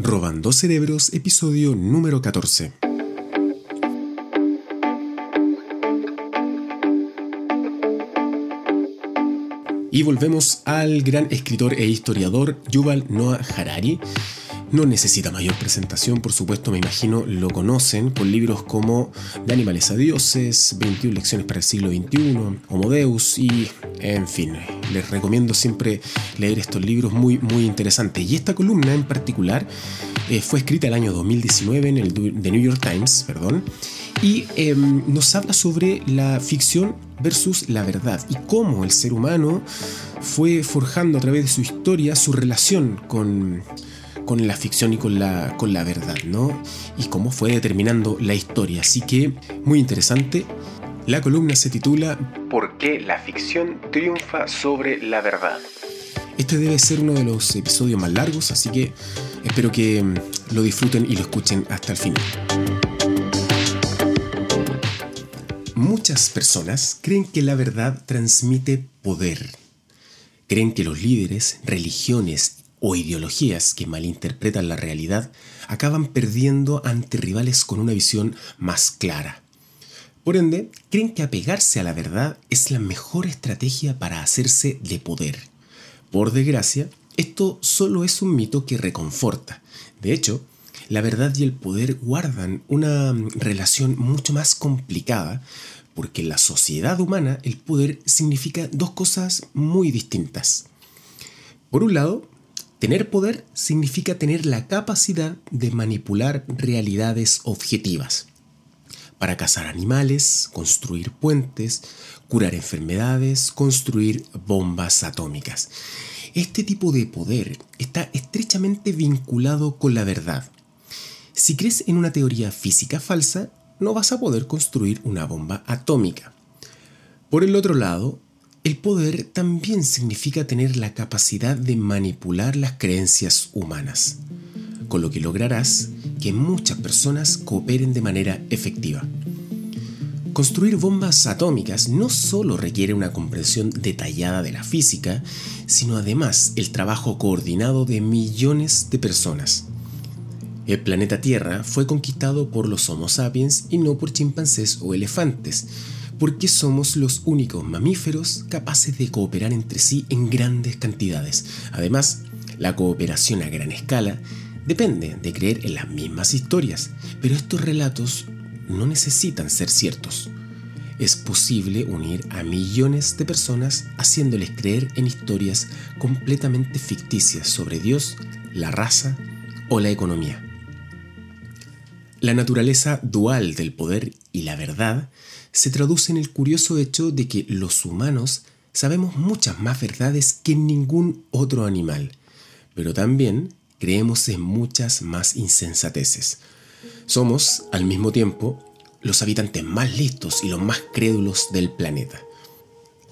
Robando Cerebros, episodio número 14. Y volvemos al gran escritor e historiador Yuval Noah Harari, no necesita mayor presentación, por supuesto, me imagino lo conocen con libros como De animales a dioses, 21 lecciones para el siglo XXI, Homo Deus y, en fin, les recomiendo siempre leer estos libros muy, muy interesantes. Y esta columna en particular eh, fue escrita el año 2019 en el The New York Times, perdón, y em, nos habla sobre la ficción versus la verdad y cómo el ser humano fue forjando a través de su historia su relación con con la ficción y con la, con la verdad, ¿no? Y cómo fue determinando la historia. Así que, muy interesante. La columna se titula ¿Por qué la ficción triunfa sobre la verdad? Este debe ser uno de los episodios más largos, así que espero que mm, lo disfruten y lo escuchen hasta el final. Muchas personas creen que la verdad transmite poder. Creen que los líderes, religiones o ideologías que malinterpretan la realidad acaban perdiendo ante rivales con una visión más clara. Por ende, creen que apegarse a la verdad es la mejor estrategia para hacerse de poder. Por desgracia, esto solo es un mito que reconforta. De hecho, la verdad y el poder guardan una relación mucho más complicada porque en la sociedad humana el poder significa dos cosas muy distintas. Por un lado, Tener poder significa tener la capacidad de manipular realidades objetivas para cazar animales, construir puentes, curar enfermedades, construir bombas atómicas. Este tipo de poder está estrechamente vinculado con la verdad. Si crees en una teoría física falsa, no vas a poder construir una bomba atómica. Por el otro lado, el poder también significa tener la capacidad de manipular las creencias humanas, con lo que lograrás que muchas personas cooperen de manera efectiva. Construir bombas atómicas no solo requiere una comprensión detallada de la física, sino además el trabajo coordinado de millones de personas. El planeta Tierra fue conquistado por los Homo sapiens y no por chimpancés o elefantes, porque somos los únicos mamíferos capaces de cooperar entre sí en grandes cantidades. Además, la cooperación a gran escala depende de creer en las mismas historias, pero estos relatos no necesitan ser ciertos. Es posible unir a millones de personas haciéndoles creer en historias completamente ficticias sobre Dios, la raza o la economía. La naturaleza dual del poder y la verdad se traduce en el curioso hecho de que los humanos sabemos muchas más verdades que ningún otro animal, pero también creemos en muchas más insensateces. Somos, al mismo tiempo, los habitantes más listos y los más crédulos del planeta.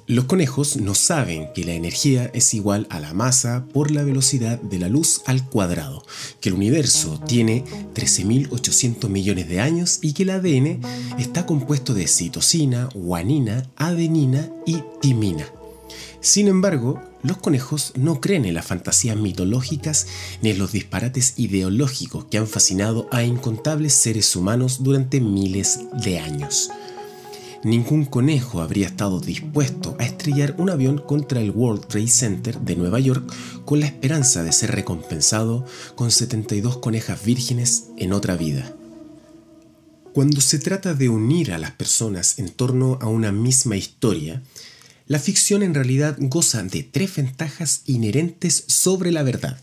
Los conejos no saben que la energía es igual a la masa por la velocidad de la luz al cuadrado, que el universo tiene 13.800 millones de años y que el ADN está compuesto de citosina, guanina, adenina y timina. Sin embargo, los conejos no creen en las fantasías mitológicas ni en los disparates ideológicos que han fascinado a incontables seres humanos durante miles de años ningún conejo habría estado dispuesto a estrellar un avión contra el World Trade Center de Nueva York con la esperanza de ser recompensado con 72 conejas vírgenes en otra vida. Cuando se trata de unir a las personas en torno a una misma historia, la ficción en realidad goza de tres ventajas inherentes sobre la verdad.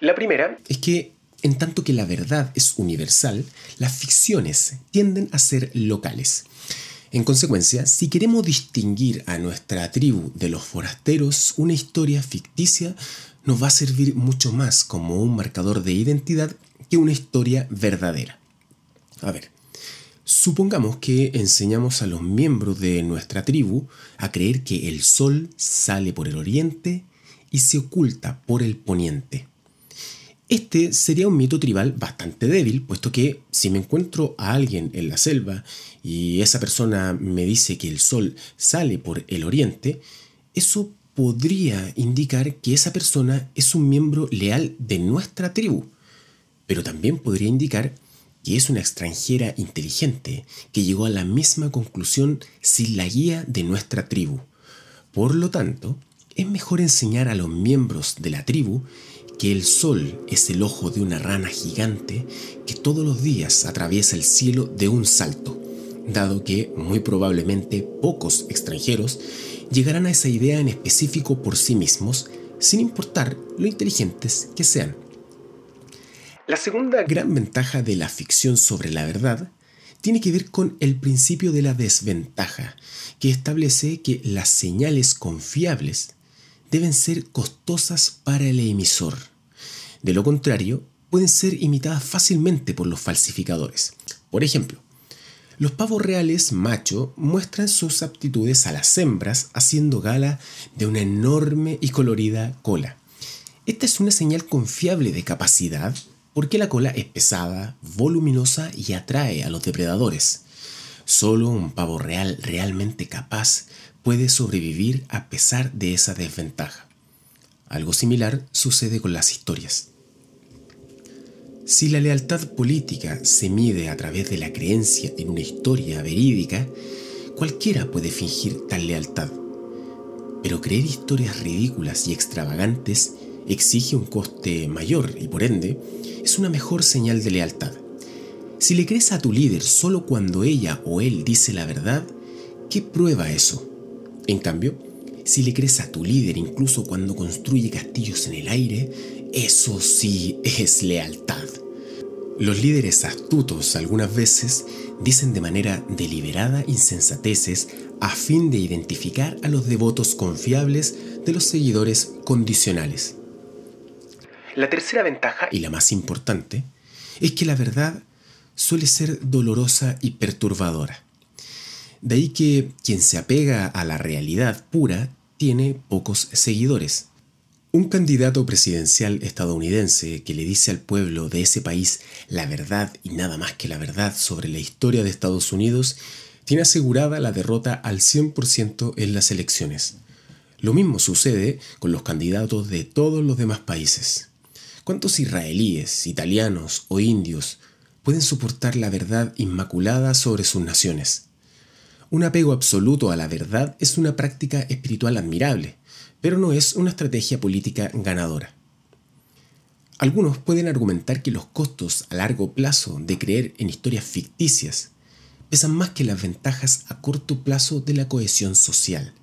La primera es que en tanto que la verdad es universal, las ficciones tienden a ser locales. En consecuencia, si queremos distinguir a nuestra tribu de los forasteros, una historia ficticia nos va a servir mucho más como un marcador de identidad que una historia verdadera. A ver, supongamos que enseñamos a los miembros de nuestra tribu a creer que el sol sale por el oriente y se oculta por el poniente. Este sería un mito tribal bastante débil, puesto que si me encuentro a alguien en la selva y esa persona me dice que el sol sale por el oriente, eso podría indicar que esa persona es un miembro leal de nuestra tribu. pero también podría indicar que es una extranjera inteligente que llegó a la misma conclusión sin la guía de nuestra tribu. Por lo tanto, es mejor enseñar a los miembros de la tribu que el sol es el ojo de una rana gigante que todos los días atraviesa el cielo de un salto, dado que muy probablemente pocos extranjeros llegarán a esa idea en específico por sí mismos, sin importar lo inteligentes que sean. La segunda gran ventaja de la ficción sobre la verdad tiene que ver con el principio de la desventaja, que establece que las señales confiables deben ser costosas para el emisor. De lo contrario, pueden ser imitadas fácilmente por los falsificadores. Por ejemplo, los pavos reales macho muestran sus aptitudes a las hembras haciendo gala de una enorme y colorida cola. Esta es una señal confiable de capacidad porque la cola es pesada, voluminosa y atrae a los depredadores. Solo un pavo real realmente capaz puede sobrevivir a pesar de esa desventaja. Algo similar sucede con las historias. Si la lealtad política se mide a través de la creencia en una historia verídica, cualquiera puede fingir tal lealtad. Pero creer historias ridículas y extravagantes exige un coste mayor y por ende es una mejor señal de lealtad. Si le crees a tu líder solo cuando ella o él dice la verdad, ¿qué prueba eso? En cambio, si le crees a tu líder incluso cuando construye castillos en el aire, eso sí es lealtad. Los líderes astutos algunas veces dicen de manera deliberada insensateces a fin de identificar a los devotos confiables de los seguidores condicionales. La tercera ventaja, y la más importante, es que la verdad suele ser dolorosa y perturbadora. De ahí que quien se apega a la realidad pura tiene pocos seguidores. Un candidato presidencial estadounidense que le dice al pueblo de ese país la verdad y nada más que la verdad sobre la historia de Estados Unidos tiene asegurada la derrota al 100% en las elecciones. Lo mismo sucede con los candidatos de todos los demás países. ¿Cuántos israelíes, italianos o indios pueden soportar la verdad inmaculada sobre sus naciones? Un apego absoluto a la verdad es una práctica espiritual admirable, pero no es una estrategia política ganadora. Algunos pueden argumentar que los costos a largo plazo de creer en historias ficticias pesan más que las ventajas a corto plazo de la cohesión social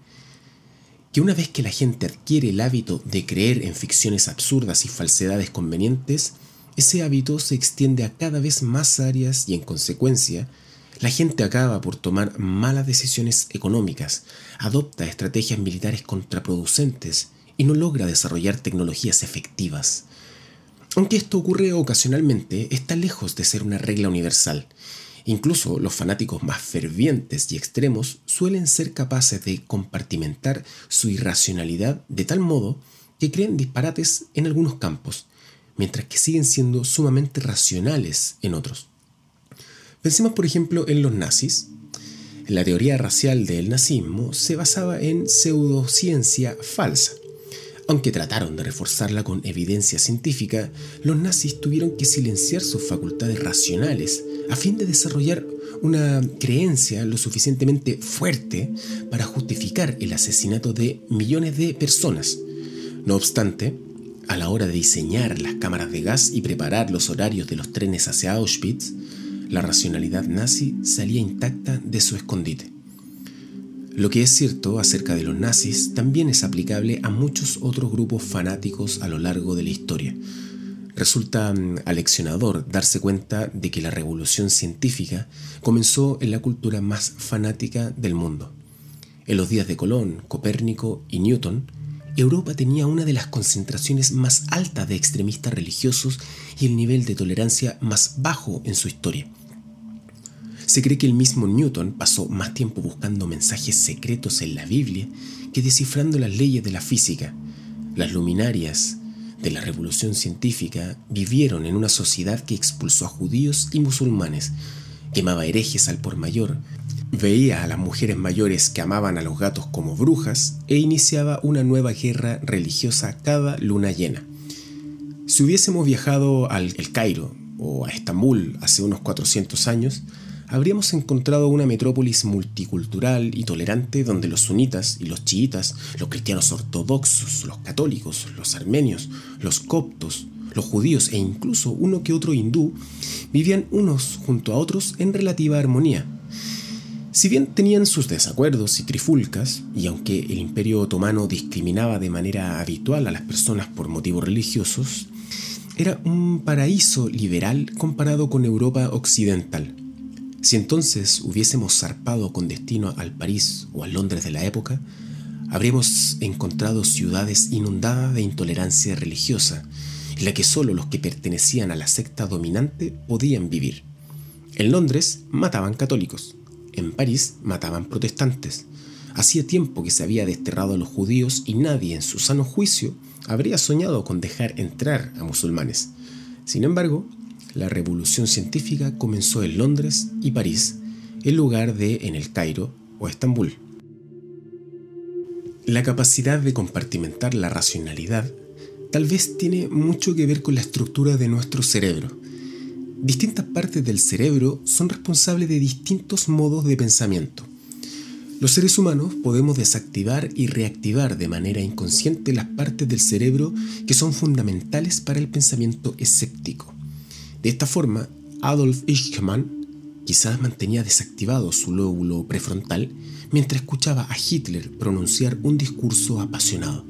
una vez que la gente adquiere el hábito de creer en ficciones absurdas y falsedades convenientes, ese hábito se extiende a cada vez más áreas y en consecuencia, la gente acaba por tomar malas decisiones económicas, adopta estrategias militares contraproducentes y no logra desarrollar tecnologías efectivas. Aunque esto ocurre ocasionalmente, está lejos de ser una regla universal Incluso los fanáticos más fervientes y extremos suelen ser capaces de compartimentar su irracionalidad de tal modo que creen disparates en algunos campos, mientras que siguen siendo sumamente racionales en otros. Pensemos por ejemplo en los nazis. La teoría racial del nazismo se basaba en pseudociencia falsa. Aunque trataron de reforzarla con evidencia científica, los nazis tuvieron que silenciar sus facultades racionales a fin de desarrollar una creencia lo suficientemente fuerte para justificar el asesinato de millones de personas. No obstante, a la hora de diseñar las cámaras de gas y preparar los horarios de los trenes hacia Auschwitz, la racionalidad nazi salía intacta de su escondite. Lo que es cierto acerca de los nazis también es aplicable a muchos otros grupos fanáticos a lo largo de la historia. Resulta mm, aleccionador darse cuenta de que la revolución científica comenzó en la cultura más fanática del mundo. En los días de Colón, Copérnico y Newton, Europa tenía una de las concentraciones más altas de extremistas religiosos y el nivel de tolerancia más bajo en su historia. Se cree que el mismo Newton pasó más tiempo buscando mensajes secretos en la Biblia que descifrando las leyes de la física. Las luminarias de la revolución científica vivieron en una sociedad que expulsó a judíos y musulmanes, quemaba herejes al por mayor, veía a las mujeres mayores que amaban a los gatos como brujas e iniciaba una nueva guerra religiosa cada luna llena. Si hubiésemos viajado al El Cairo o a Estambul hace unos 400 años, habríamos encontrado una metrópolis multicultural y tolerante donde los sunitas y los chiitas, los cristianos ortodoxos, los católicos, los armenios, los coptos, los judíos e incluso uno que otro hindú vivían unos junto a otros en relativa armonía. Si bien tenían sus desacuerdos y trifulcas, y aunque el imperio otomano discriminaba de manera habitual a las personas por motivos religiosos, era un paraíso liberal comparado con Europa occidental. Si entonces hubiésemos zarpado con destino al París o a Londres de la época, habríamos encontrado ciudades inundadas de intolerancia religiosa, en la que solo los que pertenecían a la secta dominante podían vivir. En Londres mataban católicos, en París mataban protestantes. Hacía tiempo que se había desterrado a los judíos y nadie en su sano juicio habría soñado con dejar entrar a musulmanes. Sin embargo, la revolución científica comenzó en Londres y París, en lugar de en el Cairo o Estambul. La capacidad de compartimentar la racionalidad tal vez tiene mucho que ver con la estructura de nuestro cerebro. Distintas partes del cerebro son responsables de distintos modos de pensamiento. Los seres humanos podemos desactivar y reactivar de manera inconsciente las partes del cerebro que son fundamentales para el pensamiento escéptico. De esta forma, Adolf Eichmann quizás mantenía desactivado su lóbulo prefrontal mientras escuchaba a Hitler pronunciar un discurso apasionado,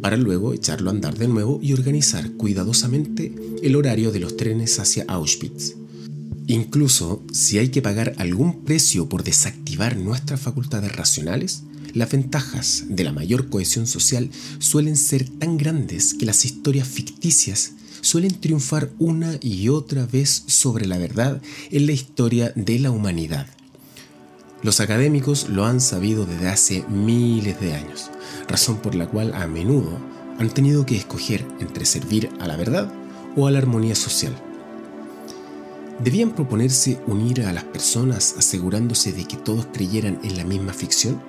para luego echarlo a andar de nuevo y organizar cuidadosamente el horario de los trenes hacia Auschwitz. Incluso si hay que pagar algún precio por desactivar nuestras facultades racionales, las ventajas de la mayor cohesión social suelen ser tan grandes que las historias ficticias suelen triunfar una y otra vez sobre la verdad en la historia de la humanidad. Los académicos lo han sabido desde hace miles de años, razón por la cual a menudo han tenido que escoger entre servir a la verdad o a la armonía social. ¿Debían proponerse unir a las personas asegurándose de que todos creyeran en la misma ficción?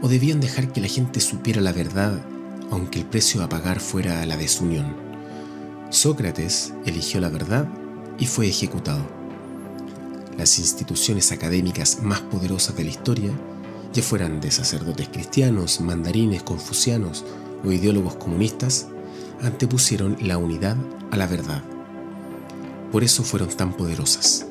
¿O debían dejar que la gente supiera la verdad aunque el precio a pagar fuera la desunión? Sócrates eligió la verdad y fue ejecutado. Las instituciones académicas más poderosas de la historia, ya fueran de sacerdotes cristianos, mandarines, confucianos o ideólogos comunistas, antepusieron la unidad a la verdad. Por eso fueron tan poderosas.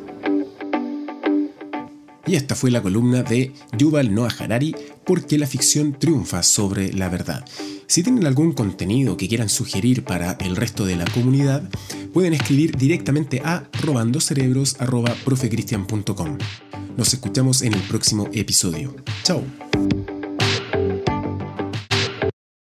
Y esta fue la columna de Yuval Noah Harari, porque la ficción triunfa sobre la verdad. Si tienen algún contenido que quieran sugerir para el resto de la comunidad, pueden escribir directamente a robandocerebros.profecristian.com. Nos escuchamos en el próximo episodio. Chao.